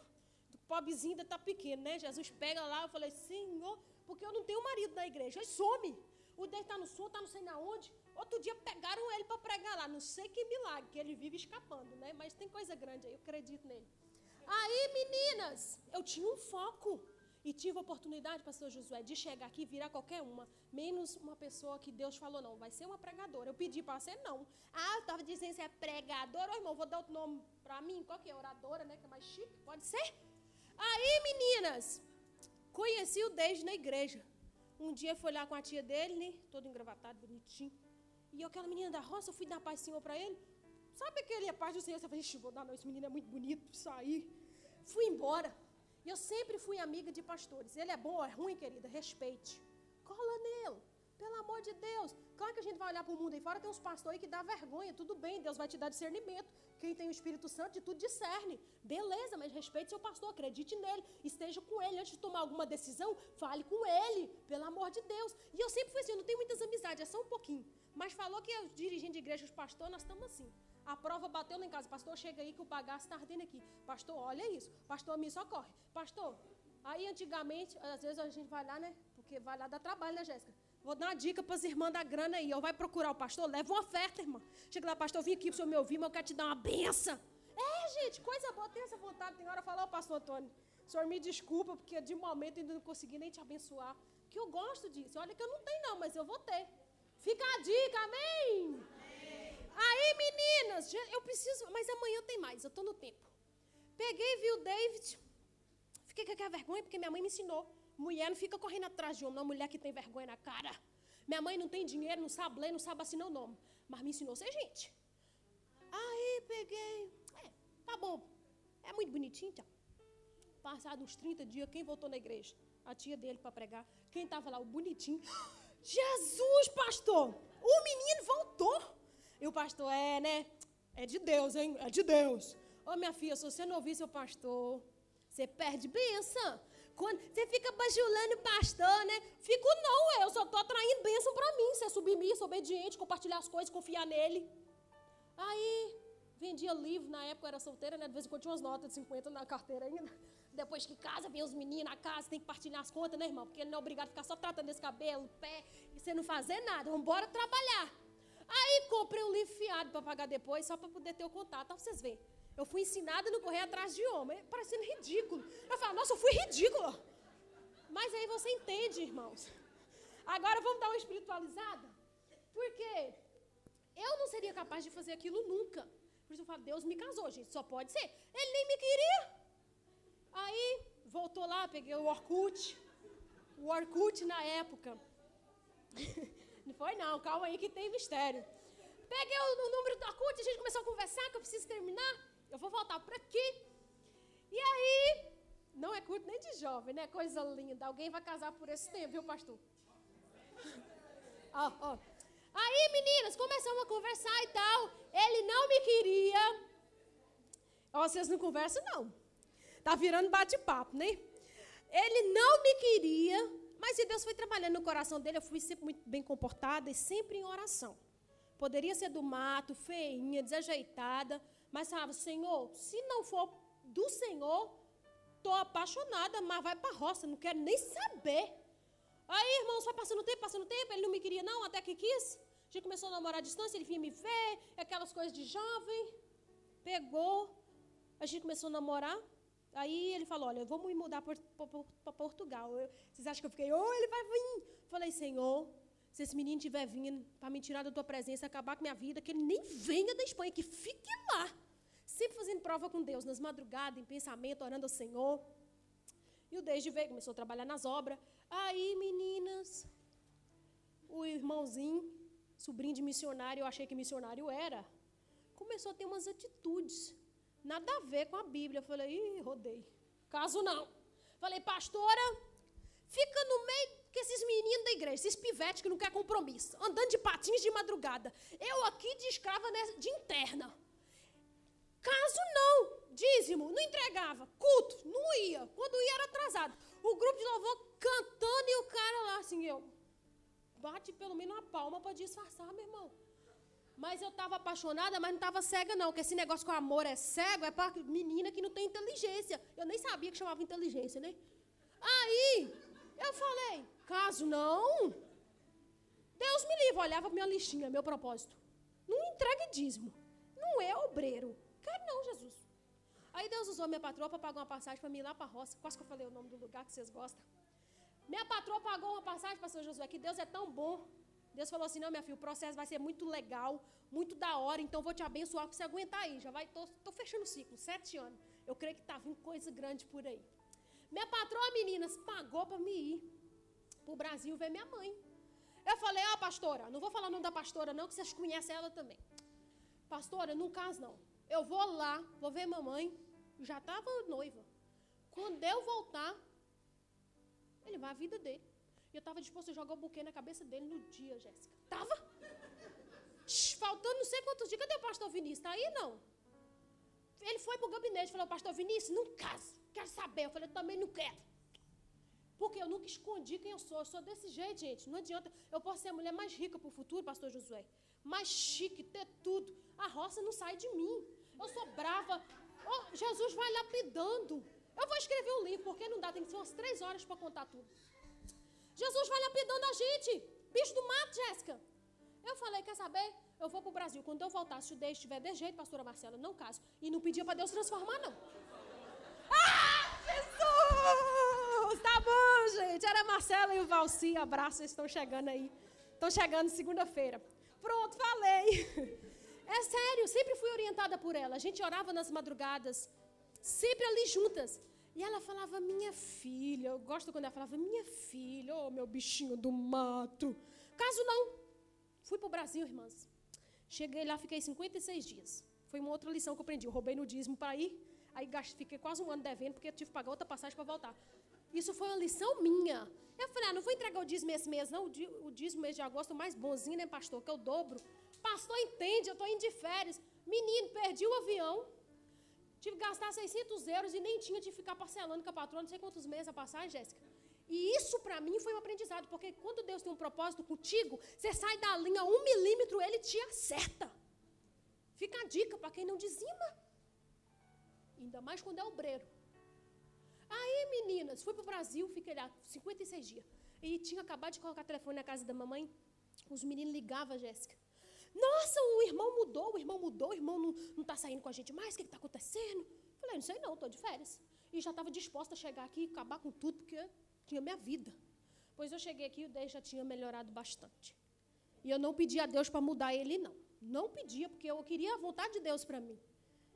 do pobrezinho ainda tá pequeno, né? Jesus pega lá, eu falei, Senhor, porque eu não tenho marido na igreja. Ele some. O dele está no sul, está não sei na onde. Outro dia pegaram ele para pregar lá. Não sei que milagre, que ele vive escapando, né? Mas tem coisa grande aí, eu acredito nele. Aí, meninas, eu tinha um foco. E tive a oportunidade, pastor Josué, de chegar aqui e virar qualquer uma, menos uma pessoa que Deus falou, não, vai ser uma pregadora. Eu pedi para ser não. Ah, eu estava dizendo se é pregadora, ou irmão, vou dar outro nome para mim, qual que é? Oradora, né? Que é mais chique, pode ser? Aí, meninas, conheci o Deide na igreja. Um dia foi lá com a tia dele, né? Todo engravatado, bonitinho. E eu, aquela menina da roça, eu fui dar paz Senhor para ele. Sabe aquele a paz do Senhor? Você fala, vou dar não, esse menino é muito bonito, sair. Fui embora. E eu sempre fui amiga de pastores. Ele é bom ou é ruim, querida? Respeite. Cola nele. Pelo amor de Deus. Claro que a gente vai olhar para o mundo aí fora, tem uns pastores aí que dá vergonha. Tudo bem, Deus vai te dar discernimento. Quem tem o Espírito Santo de tudo discerne. Beleza, mas respeite seu pastor, acredite nele. Esteja com ele. Antes de tomar alguma decisão, fale com ele. Pelo amor de Deus. E eu sempre fui assim, eu não tenho muitas amizades, é só um pouquinho. Mas falou que os dirigentes de igreja, os pastores, nós estamos assim. A prova bateu lá em casa. Pastor, chega aí que o bagaço está ardendo aqui. Pastor, olha isso. Pastor, me socorre. Pastor, aí antigamente, às vezes a gente vai lá, né? Porque vai lá dar trabalho, né, Jéssica? Vou dar uma dica para as irmãs da grana aí. Ó, vai procurar o pastor, leva uma oferta, irmã. Chega lá, pastor, vim aqui para o senhor me ouvir, mas eu quero te dar uma benção. É, gente, coisa boa, tem essa vontade. Tem hora falar, ô pastor Antônio, o senhor me desculpa, porque de momento ainda não consegui nem te abençoar. Que eu gosto disso. Olha que eu não tenho, não, mas eu vou ter. Fica a dica, amém? Aí, meninas, eu preciso, mas amanhã tem mais, eu estou no tempo. Peguei, vi o David, fiquei com aquela vergonha, porque minha mãe me ensinou. Mulher não fica correndo atrás de homem, não, mulher que tem vergonha na cara. Minha mãe não tem dinheiro, não sabe ler, não sabe assinar o nome. Mas me ensinou a ser gente. Aí peguei. É, tá bom. É muito bonitinho, tchau. Passado uns 30 dias, quem voltou na igreja? A tia dele para pregar. Quem estava lá? O bonitinho. Jesus, pastor! O menino voltou. E o pastor é, né? É de Deus, hein? É de Deus. Ô, oh, minha filha, se você não ouvir seu pastor, você perde bênção. Quando você fica bajulando o pastor, né? Fico não, eu só estou atraindo bênção para mim. Ser submisso, obediente, compartilhar as coisas, confiar nele. Aí, vendia livro, na época eu era solteira, né? De vez em quando tinha umas notas de 50 na carteira ainda. Depois que casa, vem os meninos na casa, tem que partilhar as contas, né, irmão? Porque ele não é obrigado a ficar só tratando esse cabelo, pé, e você não fazer nada. Vamos embora trabalhar. Aí comprei um livro fiado para pagar depois, só para poder ter o contato. Vocês verem. Eu fui ensinada a não correr atrás de homem, parecendo ridículo. Eu falo, nossa, eu fui ridícula. Mas aí você entende, irmãos. Agora vamos dar uma espiritualizada? Porque eu não seria capaz de fazer aquilo nunca. Por isso eu falo, Deus me casou, gente, só pode ser. Ele nem me queria. Aí voltou lá, peguei o Orkut. O Orkut na época. Não foi não, calma aí que tem mistério. Peguei o, número do Orkut, a gente começou a conversar que eu preciso terminar. Eu vou voltar por aqui. E aí, não é curto nem de jovem, né? Coisa linda. Alguém vai casar por esse tempo, viu, pastor? Ó, ó. Aí, meninas, começamos a conversar e tal. Ele não me queria. Ó, vocês não conversam, não. Tá virando bate-papo, né? Ele não me queria, mas Deus foi trabalhando no coração dele. Eu fui sempre muito bem comportada e sempre em oração. Poderia ser do mato, feinha, desajeitada, mas falava, Senhor, se não for do Senhor, tô apaixonada, mas vai para a roça, não quero nem saber. Aí, irmãos, foi passando tempo, passando tempo, ele não me queria não, até que quis. A gente começou a namorar à distância, ele vinha me ver, aquelas coisas de jovem. Pegou, a gente começou a namorar. Aí ele falou, olha, vamos mudar para Portugal. Eu, vocês acham que eu fiquei, oh, ele vai vir. Falei, Senhor, se esse menino estiver vindo para me tirar da tua presença, acabar com minha vida, que ele nem venha da Espanha, que fique lá. Sempre fazendo prova com Deus, nas madrugadas, em pensamento, orando ao Senhor. E o desde veio, começou a trabalhar nas obras. Aí, meninas, o irmãozinho, sobrinho de missionário, eu achei que missionário era, começou a ter umas atitudes, nada a ver com a Bíblia. Eu falei, ih, rodei. Caso não. Falei, pastora, fica no meio que esses meninos da igreja, esses pivetes que não quer compromisso, andando de patins de madrugada. Eu aqui de escrava de interna. Caso não, dízimo, não entregava, culto, não ia. Quando ia era atrasado. O grupo de louvor cantando e o cara lá assim, eu bate pelo menos uma palma para disfarçar, meu irmão. Mas eu estava apaixonada, mas não estava cega, não. Porque esse negócio com amor é cego, é para menina que não tem inteligência. Eu nem sabia que chamava inteligência, né? Aí, eu falei, caso não, Deus me livre. Olhava minha listinha, meu propósito. Não entregue dízimo. Não é obreiro. Quero não, Jesus. Aí Deus usou minha patroa para pagar uma passagem para mim ir lá para a roça. Quase que eu falei o nome do lugar que vocês gostam. Minha patroa pagou uma passagem para São Josué, que Deus é tão bom. Deus falou assim: não, minha filha, o processo vai ser muito legal, muito da hora, então vou te abençoar que você aguentar aí. Já vai, tô, tô fechando o ciclo, sete anos. Eu creio que está vindo coisa grande por aí. Minha patroa, meninas, pagou para me ir para o Brasil ver minha mãe. Eu falei, ah, pastora, não vou falar o nome da pastora, não, que vocês conhecem ela também. Pastora, não caso não. Eu vou lá, vou ver mamãe. Já estava noiva. Quando eu voltar, ele vai à vida dele. E eu estava disposto a jogar o buquê na cabeça dele no dia, Jéssica. Tava? Faltando não sei quantos dias. Cadê o pastor Vinícius? Está aí, não? Ele foi para o gabinete e falou, pastor Vinícius, não caso. Quero saber. Eu falei, também não quero. Porque eu nunca escondi quem eu sou. Eu sou desse jeito, gente. Não adianta. Eu posso ser a mulher mais rica para o futuro, pastor Josué. Mais chique, ter tudo. A roça não sai de mim. Eu sou brava. Oh, Jesus vai lapidando. Eu vou escrever um livro, porque não dá, tem que ser umas três horas para contar tudo. Jesus vai lapidando a gente. Bicho do mato, Jéssica. Eu falei, quer saber? Eu vou para o Brasil. Quando eu voltar, se o Deus estiver de jeito, pastora Marcela, não caso. E não pedia para Deus transformar, não. Ah, Jesus! Tá bom, gente. Era Marcela e o Valci. Abraço, estão chegando aí. Estão chegando segunda-feira. Pronto, falei. É sério, sempre fui orientada por ela. A gente orava nas madrugadas, sempre ali juntas. E ela falava, minha filha. Eu gosto quando ela falava, minha filha, oh meu bichinho do mato. Caso não, fui para o Brasil, irmãs. Cheguei lá, fiquei 56 dias. Foi uma outra lição que eu aprendi. Eu roubei no dízimo para ir. Aí fiquei quase um ano devendo, porque eu tive que pagar outra passagem para voltar. Isso foi uma lição minha. Eu falei, ah, não vou entregar o dízimo esse mês, não. O dízimo mês de agosto é mais bonzinho, né, pastor? Que eu dobro. Pastor, entende, eu estou indo de férias. Menino, perdi o avião. Tive que gastar 600 euros e nem tinha de ficar parcelando com a patroa, não sei quantos meses a passagem, Jéssica. E isso para mim foi um aprendizado, porque quando Deus tem um propósito contigo, você sai da linha um milímetro, ele te acerta. Fica a dica para quem não dizima. Ainda mais quando é obreiro. Aí, meninas, fui para o Brasil, fiquei lá 56 dias. E tinha acabado de colocar telefone na casa da mamãe. Os meninos ligavam, Jéssica. Nossa, o irmão mudou, o irmão mudou, o irmão não está saindo com a gente mais, o que está acontecendo? Falei, não sei não, estou de férias. E já estava disposta a chegar aqui e acabar com tudo, porque tinha minha vida. Pois eu cheguei aqui e o Deus já tinha melhorado bastante. E eu não pedi a Deus para mudar ele, não. Não pedia, porque eu queria a vontade de Deus para mim.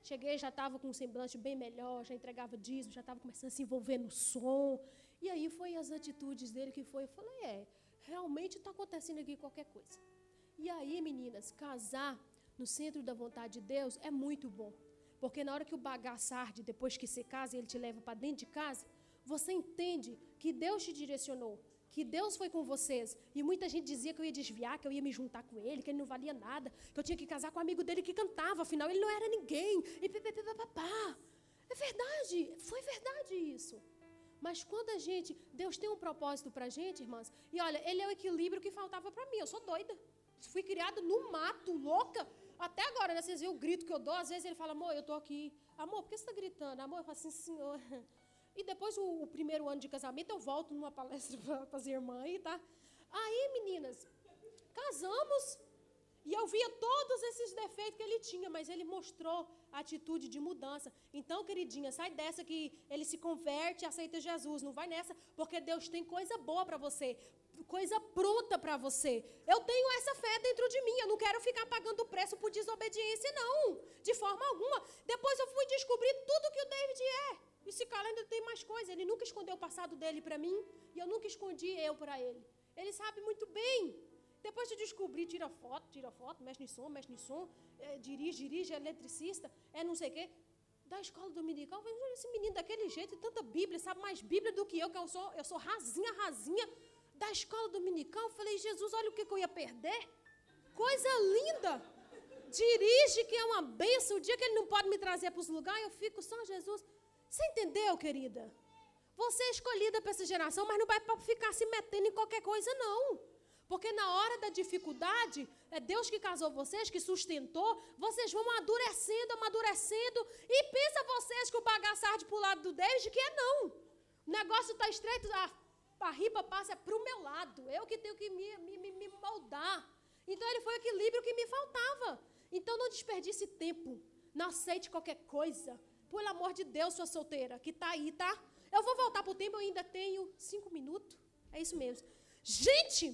Cheguei, já estava com um semblante bem melhor, já entregava dízimo, já estava começando a se envolver no som. E aí foi as atitudes dele que foi. Eu falei, é, realmente está acontecendo aqui qualquer coisa. E aí, meninas, casar no centro da vontade de Deus é muito bom. Porque na hora que o bagaço arde, depois que você casa e ele te leva para dentro de casa, você entende que Deus te direcionou, que Deus foi com vocês. E muita gente dizia que eu ia desviar, que eu ia me juntar com ele, que ele não valia nada, que eu tinha que casar com um amigo dele que cantava, afinal ele não era ninguém. E papapá. É verdade, foi verdade isso. Mas quando a gente, Deus tem um propósito para gente, irmãs, e olha, Ele é o equilíbrio que faltava para mim. Eu sou doida. Fui criada no mato, louca. Até agora, né, vocês viram o grito que eu dou. Às vezes ele fala, amor, eu tô aqui. Amor, por que você está gritando? Amor, eu falo assim, senhor. E depois, o, o primeiro ano de casamento, eu volto numa palestra para as irmãs tá? Aí, meninas, casamos. E eu via todos esses defeitos que ele tinha, mas ele mostrou atitude de mudança. Então, queridinha, sai dessa que ele se converte e aceita Jesus. Não vai nessa, porque Deus tem coisa boa para você, coisa pronta para você. Eu tenho essa fé dentro de mim. Eu não quero ficar pagando preço por desobediência, não, de forma alguma. Depois eu fui descobrir tudo que o David é. E se ainda tem mais coisa. Ele nunca escondeu o passado dele para mim e eu nunca escondi eu para ele. Ele sabe muito bem. Depois de descobrir, tira foto, tira foto, mexe no som, mexe no som, é, dirige, dirige, é eletricista, é não sei o quê. Da escola dominical, esse menino daquele jeito, tanta Bíblia, sabe mais Bíblia do que eu, que eu sou, eu sou rasinha, rasinha. Da escola dominical, falei, Jesus, olha o que, que eu ia perder. Coisa linda. Dirige, que é uma benção. O dia que ele não pode me trazer para os lugares, eu fico só Jesus. Você entendeu, querida? Você é escolhida para essa geração, mas não vai ficar se metendo em qualquer coisa, não. Porque na hora da dificuldade, é Deus que casou vocês, que sustentou, vocês vão amadurecendo, amadurecendo, e pensa vocês que o bagaço arde para o lado do David, que é não. O negócio está estreito, a, a riba passa para o meu lado, eu que tenho que me, me, me moldar. Então ele foi o equilíbrio que me faltava. Então não desperdice tempo, não aceite qualquer coisa. Pelo amor de Deus, sua solteira, que está aí, tá? Eu vou voltar para o tempo, eu ainda tenho cinco minutos. É isso mesmo. Gente,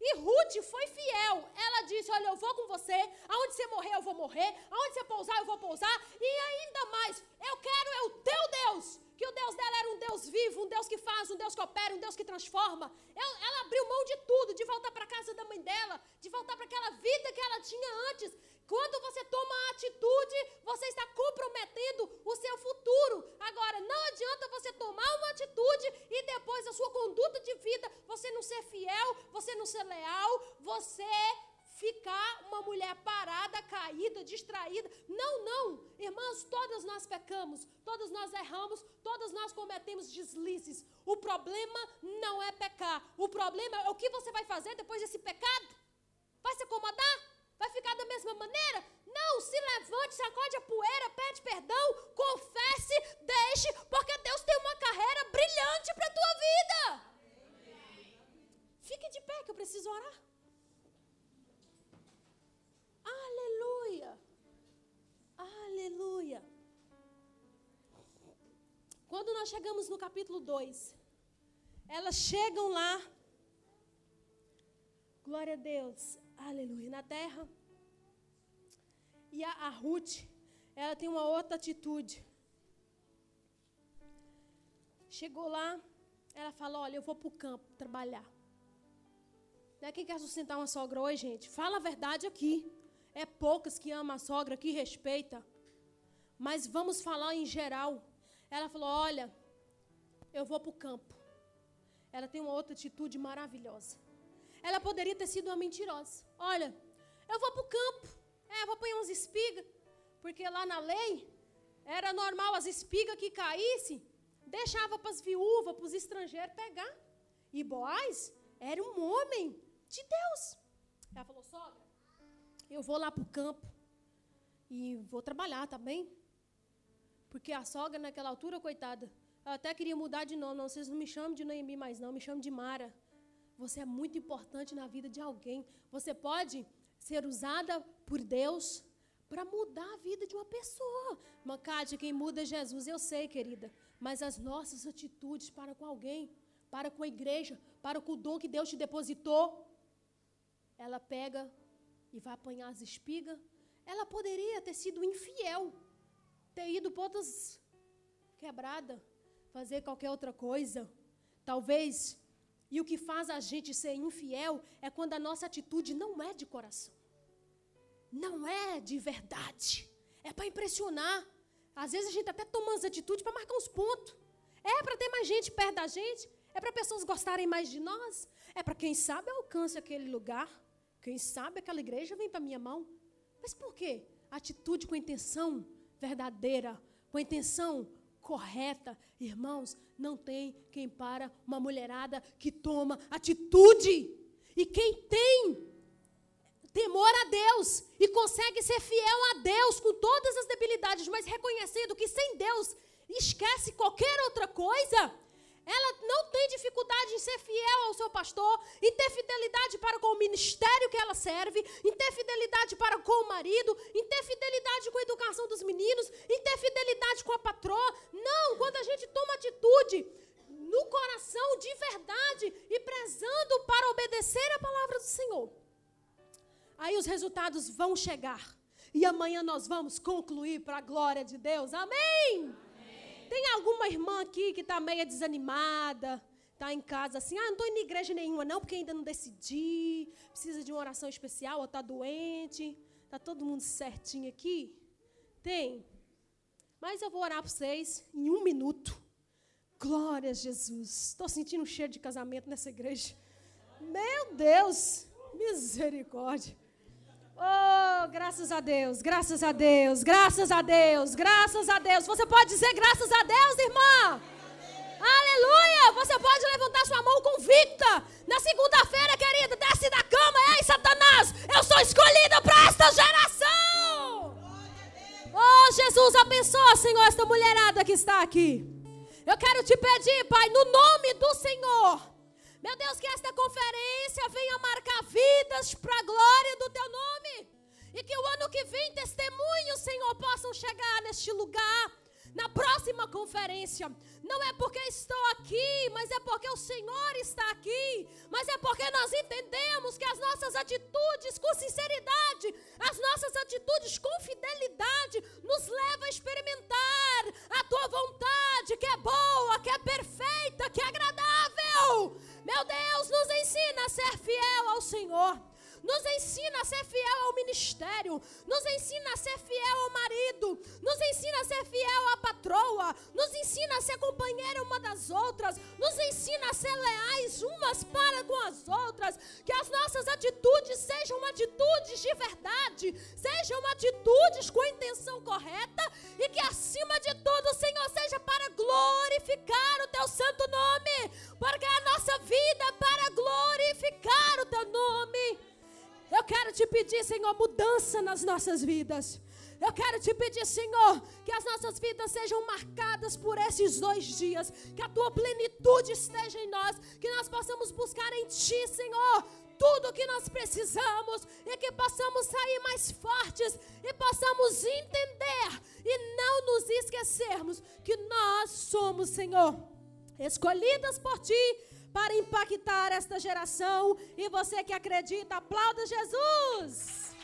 e Ruth foi fiel. Ela disse: Olha, eu vou com você. Aonde você morrer, eu vou morrer. Aonde você pousar, eu vou pousar. E ainda mais, eu quero é o teu Deus. Que o Deus dela era um Deus vivo, um Deus que faz, um Deus que opera, um Deus que transforma. Ela, abriu mão de tudo, de voltar para casa da mãe dela, de voltar para aquela vida que ela tinha antes. Quando você toma a atitude, você está comprometendo o seu futuro. Agora, não adianta você tomar uma atitude e depois a sua conduta de vida, você não ser fiel, você ser leal, você ficar uma mulher parada, caída, distraída. Não, não. Irmãos, todas nós pecamos, todas nós erramos, todas nós cometemos deslizes. O problema não é pecar. O problema é o que você vai fazer depois desse pecado. Vai se acomodar? Vai ficar da mesma maneira? Não, se levante, sacode a poeira, pede perdão, confesse, deixe, porque Deus tem uma carreira brilhante para a tua vida. Fique de pé que eu preciso orar. Aleluia. Aleluia. Quando nós chegamos no capítulo 2, elas chegam lá. Glória a Deus. Aleluia. Na terra. E a, a Ruth, ela tem uma outra atitude. Chegou lá, ela fala: Olha, eu vou para o campo trabalhar. Não é quem quer sustentar uma sogra hoje, gente? Fala a verdade aqui. É poucas que ama a sogra, que respeita. Mas vamos falar em geral. Ela falou: Olha, eu vou para o campo. Ela tem uma outra atitude maravilhosa. Ela poderia ter sido uma mentirosa. Olha, eu vou para o campo. É, eu vou pôr umas espigas. Porque lá na lei, era normal as espigas que caíssem, deixava para as viúvas, para os estrangeiros pegar. E Boaz era um homem de Deus. Ela falou, sogra, eu vou lá para o campo e vou trabalhar, tá bem? Porque a sogra, naquela altura, coitada, ela até queria mudar de nome. Não, vocês não me chamam de Noemi mais, não, me chamam de Mara. Você é muito importante na vida de alguém. Você pode ser usada por Deus para mudar a vida de uma pessoa. Macade, quem muda é Jesus, eu sei, querida. Mas as nossas atitudes para com alguém, para com a igreja, para com o dom que Deus te depositou, ela pega e vai apanhar as espigas. Ela poderia ter sido infiel. ter ido pontas quebrada, fazer qualquer outra coisa. Talvez. E o que faz a gente ser infiel é quando a nossa atitude não é de coração. Não é de verdade. É para impressionar. Às vezes a gente até toma as atitudes para marcar uns pontos. É para ter mais gente perto da gente. É para pessoas gostarem mais de nós. É para quem sabe alcance aquele lugar. Quem sabe aquela igreja vem para minha mão. Mas por quê? Atitude com intenção verdadeira, com intenção correta. Irmãos, não tem quem para uma mulherada que toma atitude. E quem tem temor a Deus e consegue ser fiel a Deus com todas as debilidades, mas reconhecendo que sem Deus esquece qualquer outra coisa, ela não tem dificuldade em ser fiel ao seu pastor, em ter fidelidade para com o ministério que ela serve, em ter fidelidade para com o marido, em ter fidelidade com a educação dos meninos, em ter fidelidade com a patroa. Não, quando a gente toma atitude no coração de verdade e prezando para obedecer a palavra do Senhor, aí os resultados vão chegar. E amanhã nós vamos concluir para a glória de Deus. Amém! Tem alguma irmã aqui que está meio desanimada, está em casa assim, ah, não estou indo em igreja nenhuma não, porque ainda não decidi, precisa de uma oração especial, ou está doente, está todo mundo certinho aqui? Tem. Mas eu vou orar para vocês em um minuto. Glória a Jesus. Estou sentindo um cheiro de casamento nessa igreja. Meu Deus, misericórdia. Oh, graças a Deus, graças a Deus, graças a Deus, graças a Deus. Você pode dizer graças a Deus, irmã? Aleluia! Você pode levantar sua mão convicta. Na segunda-feira, querida, desce da cama. Ei, Satanás, eu sou escolhida para esta geração. Oh, Jesus, abençoa, Senhor, esta mulherada que está aqui. Eu quero te pedir, Pai, no nome do Senhor meu Deus, que esta conferência venha marcar vidas para a glória do teu nome. E que o ano que vem testemunhos, Senhor, possam chegar neste lugar na próxima conferência. Não é porque estou aqui, mas é porque o Senhor está aqui. Mas é porque nós entendemos que as nossas atitudes com sinceridade, as nossas atitudes com fidelidade, nos leva a experimentar a tua vontade, Meu Deus, nos ensina a ser fiel ao Senhor. Nos ensina a ser fiel ao ministério. Nos ensina a ser fiel ao marido. Nos ensina a ser fiel à patroa. Nos ensina a ser companheira uma das outras. Nos ensina a ser leais umas para com as outras. Que as nossas atitudes sejam atitudes de verdade. Sejam atitudes com a intenção correta. E que acima de tudo, Senhor, seja para glorificar o teu santo nome. Porque a nossa vida é para glorificar o teu nome. Eu quero te pedir, Senhor, mudança nas nossas vidas. Eu quero te pedir, Senhor, que as nossas vidas sejam marcadas por esses dois dias, que a tua plenitude esteja em nós, que nós possamos buscar em ti, Senhor, tudo o que nós precisamos. E que possamos sair mais fortes. E possamos entender e não nos esquecermos que nós somos, Senhor, escolhidas por ti para impactar esta geração. E você que acredita, aplauda Jesus!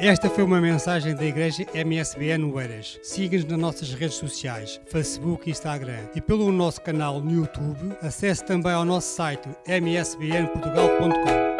Esta foi uma mensagem da Igreja MSBN Oeiras. Siga-nos nas nossas redes sociais, Facebook e Instagram. E pelo nosso canal no YouTube, acesse também ao nosso site msbnportugal.com.